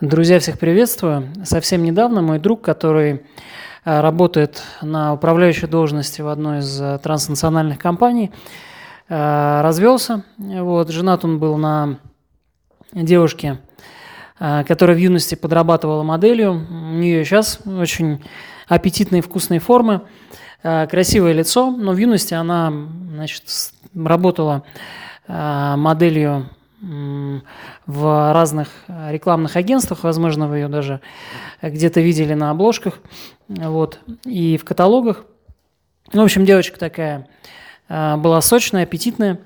Друзья, всех приветствую. Совсем недавно мой друг, который э, работает на управляющей должности в одной из э, транснациональных компаний, э, развелся. Вот, женат он был на девушке, которая в юности подрабатывала моделью. У нее сейчас очень аппетитные вкусные формы, красивое лицо, но в юности она значит, работала моделью в разных рекламных агентствах, возможно, вы ее даже где-то видели на обложках, вот, и в каталогах. В общем, девочка такая а, была сочная, аппетитная,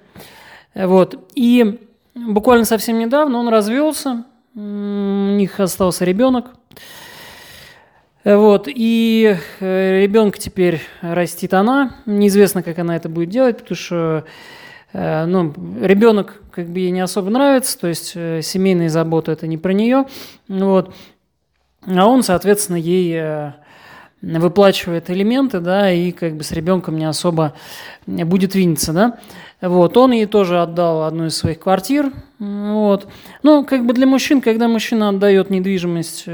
вот, и буквально совсем недавно он развелся, у них остался ребенок, вот, и э, ребенка теперь растит она, неизвестно, как она это будет делать, потому что Э, ну, ребенок как бы ей не особо нравится, то есть э, семейные заботы это не про нее, вот, а он, соответственно, ей э, выплачивает элементы, да, и как бы с ребенком не особо будет виниться, да. Вот, он ей тоже отдал одну из своих квартир, вот. Ну, как бы для мужчин, когда мужчина отдает недвижимость,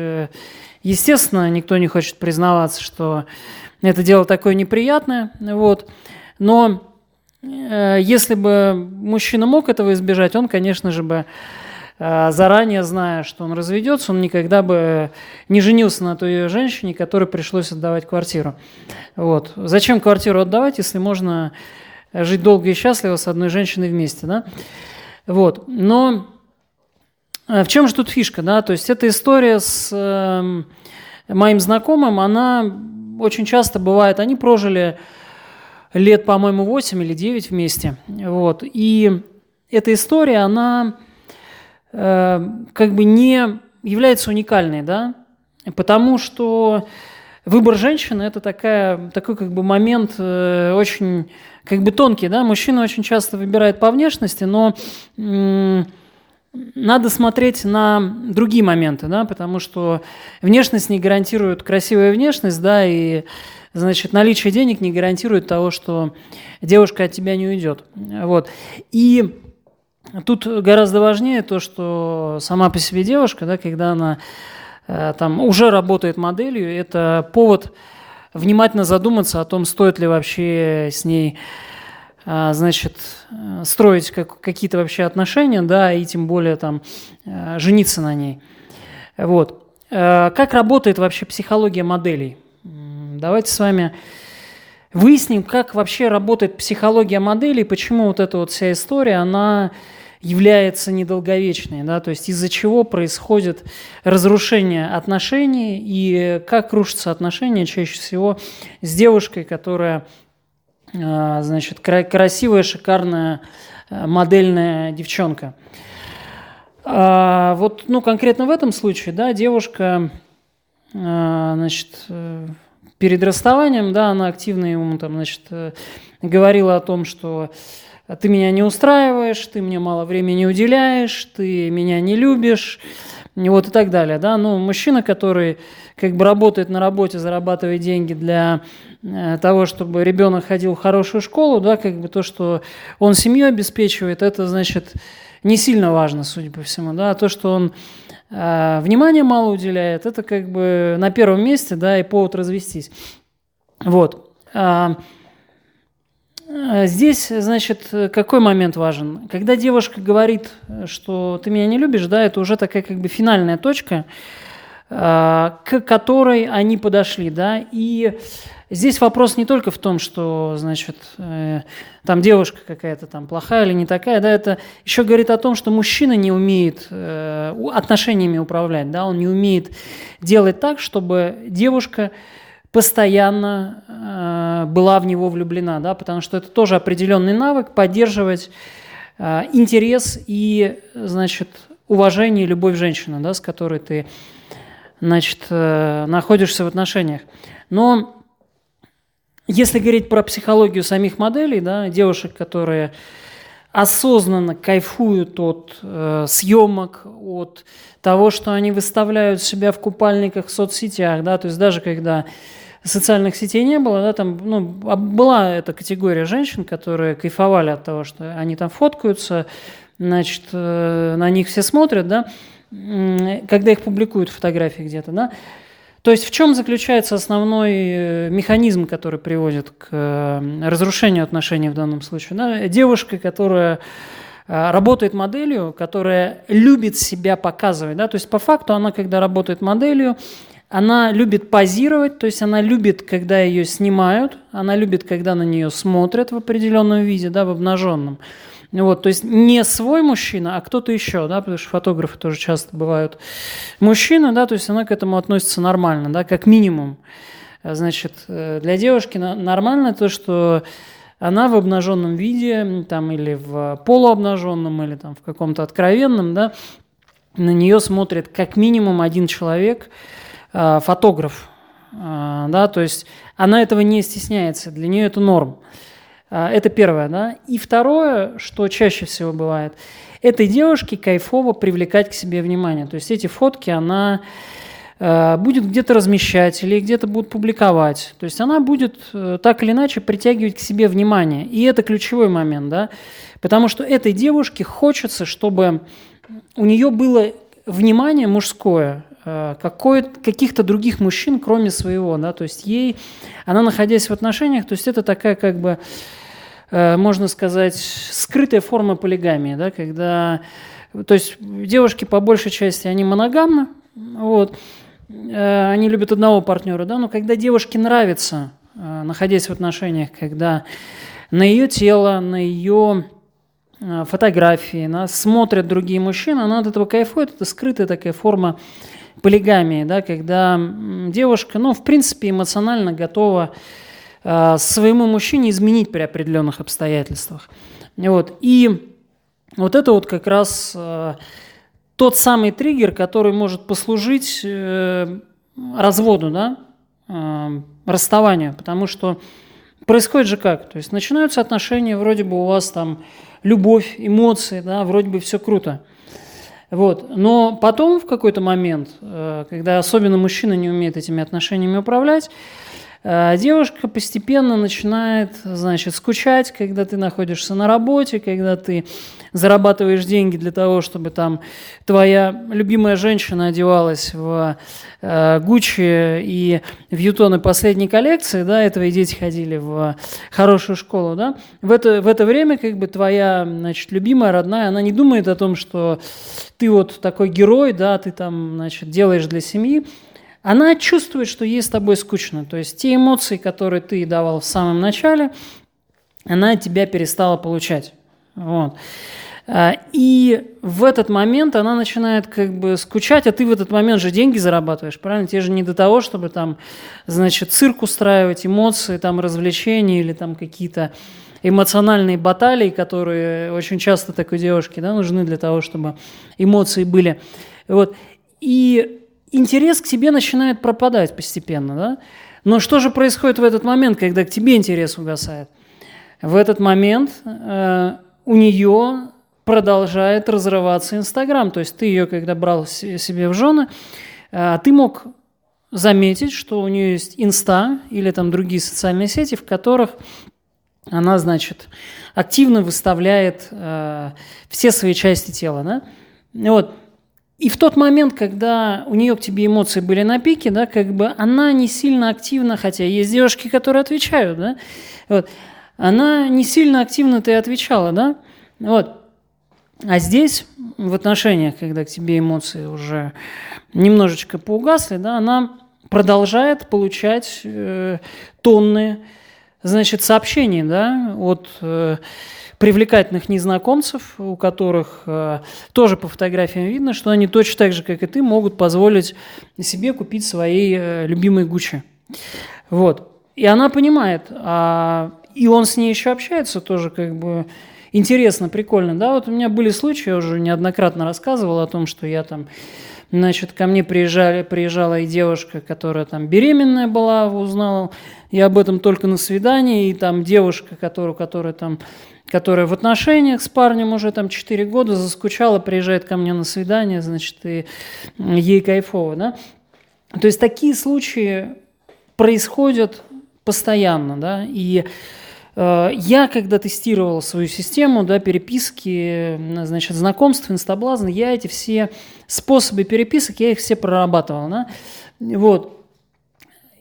естественно, никто не хочет признаваться, что это дело такое неприятное, вот. Но Э, если бы мужчина мог этого избежать, он, конечно же, бы э, заранее зная, что он разведется, он никогда бы не женился на той женщине, которой пришлось отдавать квартиру. Вот. Зачем квартиру отдавать, если можно жить долго и счастливо с одной женщиной вместе, да? Вот. Но э, в чем же тут фишка, да? То есть эта история с э, моим знакомым, она очень часто бывает, они прожили лет, по-моему, 8 или 9 вместе. Вот. И эта история, она э, как бы не является уникальной, да, потому что выбор женщины – это такая, такой как бы момент э, очень как бы тонкий, да, мужчина очень часто выбирает по внешности, но э, надо смотреть на другие моменты, да, потому что внешность не гарантирует красивая внешность, да, и значит, наличие денег не гарантирует того, что девушка от тебя не уйдет. Вот. И тут гораздо важнее то, что сама по себе девушка, да, когда она э, там уже работает моделью, это повод внимательно задуматься о том, стоит ли вообще с ней э, значит, строить как, какие-то вообще отношения, да, и тем более там э, жениться на ней. Вот. Как работает вообще психология моделей? Давайте с вами выясним, как вообще работает психология модели, почему вот эта вот вся история, она является недолговечной, да, то есть из-за чего происходит разрушение отношений и как рушатся отношения чаще всего с девушкой, которая, а, значит, красивая, шикарная, а, модельная девчонка. А вот, ну, конкретно в этом случае, да, девушка, значит, э, перед расставанием, да, она активно ему там, значит, э, говорила о том, что ты меня не устраиваешь, ты мне мало времени уделяешь, ты меня не любишь, вот и так далее, да. Ну, мужчина, который как бы работает на работе, зарабатывает деньги для э, того, чтобы ребенок ходил в хорошую школу, да, как бы то, что он семью обеспечивает, это, значит, не сильно важно, судя по всему, да, а то, что он а, внимания мало уделяет, это как бы на первом месте, да, и повод развестись. Вот. А, а, здесь, значит, какой момент важен? Когда девушка говорит, что ты меня не любишь, да, это уже такая как бы финальная точка, к которой они подошли, да, и Здесь вопрос не только в том, что, значит, э, там девушка какая-то там плохая или не такая, да, это еще говорит о том, что мужчина не умеет э, отношениями управлять, да, он не умеет делать так, чтобы девушка постоянно э, была в него влюблена, да, потому что это тоже определенный навык поддерживать э, интерес и, значит, уважение и любовь женщины, да, с которой ты, значит, э, находишься в отношениях. Но если говорить про психологию самих моделей, да, девушек, которые осознанно кайфуют от э, съемок, от того, что они выставляют себя в купальниках в соцсетях, да, то есть даже когда социальных сетей не было, да, там, ну, была эта категория женщин, которые кайфовали от того, что они там фоткаются, значит, э, на них все смотрят, да, когда их публикуют фотографии где-то, да, то есть в чем заключается основной э, механизм, который приводит к э, разрушению отношений в данном случае? Да? Девушка, которая э, работает моделью, которая любит себя показывать. Да? То есть по факту она, когда работает моделью, она любит позировать, то есть она любит, когда ее снимают, она любит, когда на нее смотрят в определенном виде, да, в обнаженном. Вот, то есть не свой мужчина, а кто-то еще, да, потому что фотографы тоже часто бывают мужчины, да, то есть она к этому относится нормально, да, как минимум. Значит, э, для девушки нормально то, что она в обнаженном виде, там, или в полуобнаженном, или там в каком-то откровенном, да, на нее смотрит как минимум один человек, э, фотограф, э, да, то есть она этого не стесняется, для нее это норм. А, это первое, да. И второе, что чаще всего бывает, этой девушке кайфово привлекать к себе внимание. То есть эти фотки она э, будет где-то размещать или где-то будет публиковать. То есть она будет э, так или иначе притягивать к себе внимание. И это ключевой момент, да. Потому что этой девушке хочется, чтобы у нее было внимание мужское, э, каких-то других мужчин, кроме своего, да, то есть ей, она находясь в отношениях, то есть это такая как бы можно сказать, скрытая форма полигамии, да, когда, то есть девушки по большей части, они моногамны, вот, э, они любят одного партнера, да, но когда девушке нравится, э, находясь в отношениях, когда на ее тело, на ее фотографии, на, смотрят другие мужчины, она от этого кайфует, это скрытая такая форма полигамии, да, когда девушка, ну, в принципе, эмоционально готова Э, своему мужчине изменить при определенных обстоятельствах. Вот. И вот это вот как раз э, тот самый триггер, который может послужить э, разводу, да, э, расставанию, потому что происходит же как? То есть начинаются отношения, вроде бы у вас там любовь, эмоции, да, вроде бы все круто. Вот. Но потом в какой-то момент, э, когда особенно мужчина не умеет этими отношениями управлять, Э, девушка постепенно начинает, значит, скучать, когда ты находишься на работе, когда ты зарабатываешь деньги для того, чтобы там твоя любимая женщина одевалась в э, Гуччи и в Ютоны последней коллекции, да, и твои дети ходили в хорошую школу, да, в это, в это время как бы твоя, значит, любимая, родная, она не думает о том, что ты вот такой герой, да, ты там, значит, делаешь для семьи, она чувствует, что ей с тобой скучно. То есть те эмоции, которые ты давал в самом начале, она тебя перестала получать. Вот. А, и в этот момент она начинает как бы скучать, а ты в этот момент же деньги зарабатываешь, правильно? Тебе же не до того, чтобы там, значит, цирк устраивать, эмоции, там, развлечения или там какие-то эмоциональные баталии, которые очень часто такой девушке да, нужны для того, чтобы эмоции были. Вот. И интерес к тебе начинает пропадать постепенно, да? Но что же происходит в этот момент, когда к тебе интерес угасает? В этот момент э, у нее продолжает разрываться Инстаграм. То есть ты ее, когда брал себе в жены, э, ты мог заметить, что у нее есть Инста или там другие социальные сети, в которых она, значит, активно выставляет э, все свои части тела, да? Вот. И в тот момент, когда у нее к тебе эмоции были на пике, да, как бы она не сильно активно, хотя есть девушки, которые отвечают, да, вот, она не сильно активно ты отвечала, да, вот. А здесь, в отношениях, когда к тебе эмоции уже немножечко поугасли, да, она продолжает получать э, тонны, значит, сообщений, да, от э, привлекательных незнакомцев, у которых э, тоже по фотографиям видно, что они точно так же, как и ты, могут позволить себе купить свои э, любимые Гуччи. Вот. И она понимает, а, и он с ней еще общается тоже как бы интересно, прикольно. Да, вот у меня были случаи, я уже неоднократно рассказывал о том, что я там Значит, ко мне приезжали, приезжала и девушка, которая там беременная была, узнала я об этом только на свидании, и там девушка, которую, которая там которая в отношениях с парнем уже там 4 года, заскучала, приезжает ко мне на свидание, значит, и ей кайфово, да. То есть такие случаи происходят постоянно, да, и я, когда тестировал свою систему, да, переписки, значит, знакомств, инстаблазн, я эти все способы переписок, я их все прорабатывал, да, вот.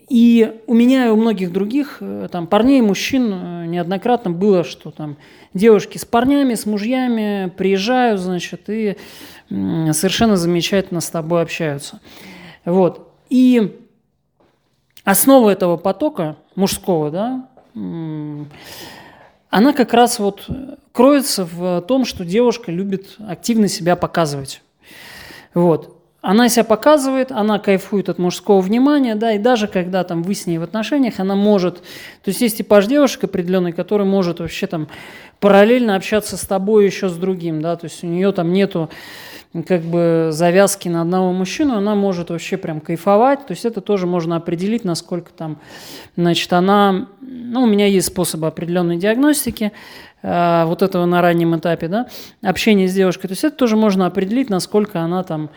И у меня и у многих других, э, там, парней, мужчин э, неоднократно было, что там девушки с парнями, с мужьями приезжают, значит, и совершенно замечательно с тобой общаются. Вот. И основа этого потока мужского, да, она как раз вот кроется в том, что девушка любит активно себя показывать. Вот. Она себя показывает, она кайфует от мужского внимания, да, и даже когда там вы с ней в отношениях, она может, то есть есть типаж девушек определенный, который может вообще там параллельно общаться с тобой еще с другим, да, то есть у нее там нету как бы завязки на одного мужчину, она может вообще прям кайфовать. То есть это тоже можно определить, насколько там, значит, она... Ну, у меня есть способы определенной диагностики э, вот этого на раннем этапе, да, общения с девушкой. То есть это тоже можно определить, насколько она там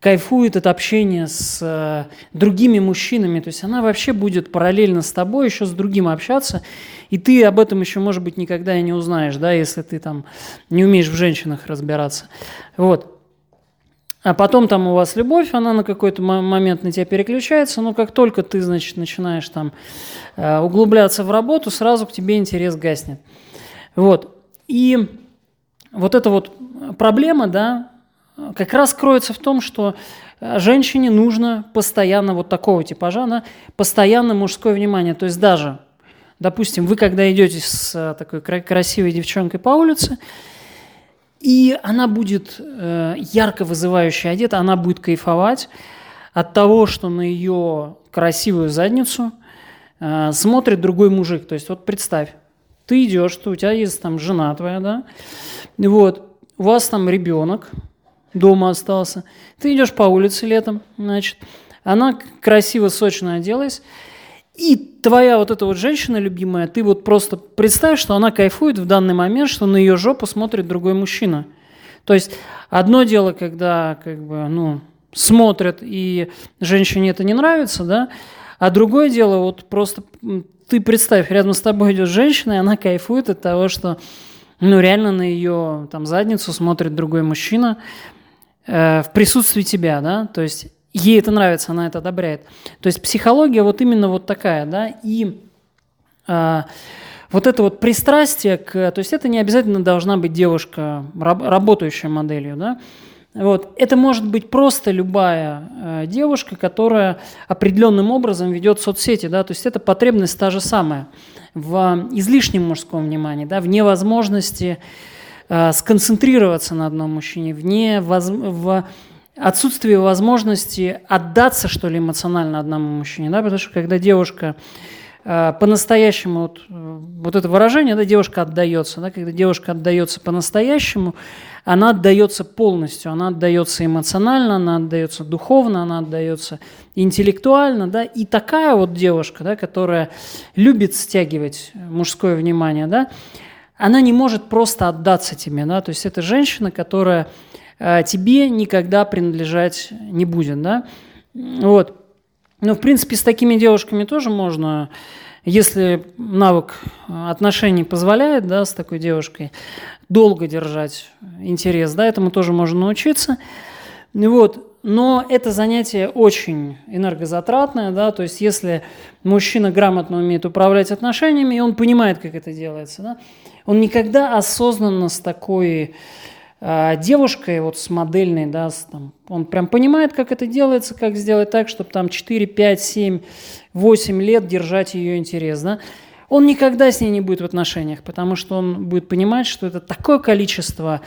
кайфует от общения с э, другими мужчинами. То есть она вообще будет параллельно с тобой еще с другим общаться, и ты об этом еще, может быть, никогда и не узнаешь, да, если ты там не умеешь в женщинах разбираться. Вот. А потом там у вас любовь, она на какой-то момент на тебя переключается, но как только ты, значит, начинаешь там э, углубляться в работу, сразу к тебе интерес гаснет. Вот. И вот эта вот проблема, да, как раз кроется в том, что э, женщине нужно постоянно вот такого типажа, да, постоянно мужское внимание. То есть даже, допустим, вы когда идете с э, такой красивой девчонкой по улице, и она будет э, ярко вызывающе одета, она будет кайфовать от того, что на ее красивую задницу смотрит другой мужик. То есть вот представь, ты идешь, что у тебя есть там жена твоя, да, вот, у вас там ребенок дома остался, ты идешь по улице летом, значит, она красиво, сочно оделась, и твоя вот эта вот женщина любимая, ты вот просто представь, что она кайфует в данный момент, что на ее жопу смотрит другой мужчина. То есть одно дело, когда как бы, ну, смотрят, и женщине это не нравится, да, а другое дело, вот просто ты представь, рядом с тобой идет женщина, и она кайфует от того, что ну, реально на ее там задницу смотрит другой мужчина э, в присутствии тебя, да, то есть ей это нравится, она это одобряет. То есть психология вот именно вот такая, да, и э, вот это вот пристрастие к, то есть это не обязательно должна быть девушка, раб, работающая моделью, да, вот. Это может быть просто любая э, девушка, которая определенным образом ведет соцсети, да, то есть это потребность та же самая в излишнем мужском внимании, да, в невозможности э, сконцентрироваться на одном мужчине, в, невоз... в отсутствии возможности отдаться, что ли, эмоционально одному мужчине, да, потому что когда девушка э, по-настоящему, вот, вот это выражение, да, девушка отдается, да, когда девушка отдается по-настоящему, она отдается полностью, она отдается эмоционально, она отдается духовно, она отдается интеллектуально, да, и такая вот девушка, да, которая любит стягивать мужское внимание, да, она не может просто отдаться тебе, да, то есть это женщина, которая Э, тебе никогда принадлежать не будет, да. Вот. Но, в принципе, с такими девушками тоже можно, если навык отношений позволяет, да, с такой девушкой, долго держать интерес, да, этому тоже можно научиться. Вот. Но это занятие очень энергозатратное, да, то есть если мужчина грамотно умеет управлять отношениями, и он понимает, как это делается, да, он никогда осознанно с такой а, девушкой, вот с модельной, да, с, там, он прям понимает, как это делается, как сделать так, чтобы там 4, 5, 7, 8 лет держать ее интерес, да. Он никогда с ней не будет в отношениях, потому что он будет понимать, что это такое количество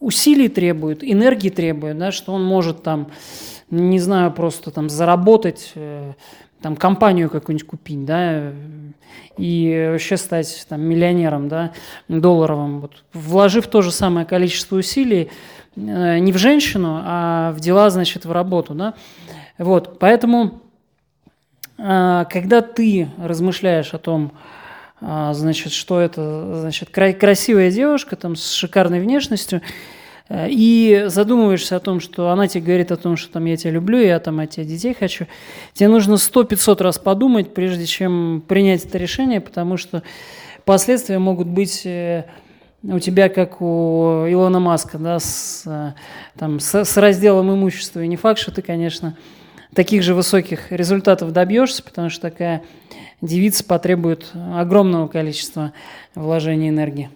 усилий требует, энергии требует, да, что он может там, не знаю, просто там заработать, э, там компанию какую-нибудь купить, да, и вообще стать там миллионером, да, долларовым, вот, вложив то же самое количество усилий э, не в женщину, а в дела, значит, в работу, да. Вот, поэтому, э, когда ты размышляешь о том, значит, что это, значит, красивая девушка там с шикарной внешностью, Э, и задумываешься о том, что она тебе говорит о том, что там я тебя люблю, я там от тебя детей хочу, тебе нужно сто 500 раз подумать, прежде чем принять это решение, потому что последствия могут быть э, у тебя, как у Илона Маска, да, с, э, там, с, с разделом имущества. И не факт, что ты, конечно, таких же высоких результатов добьешься, потому что такая девица потребует огромного количества вложений энергии.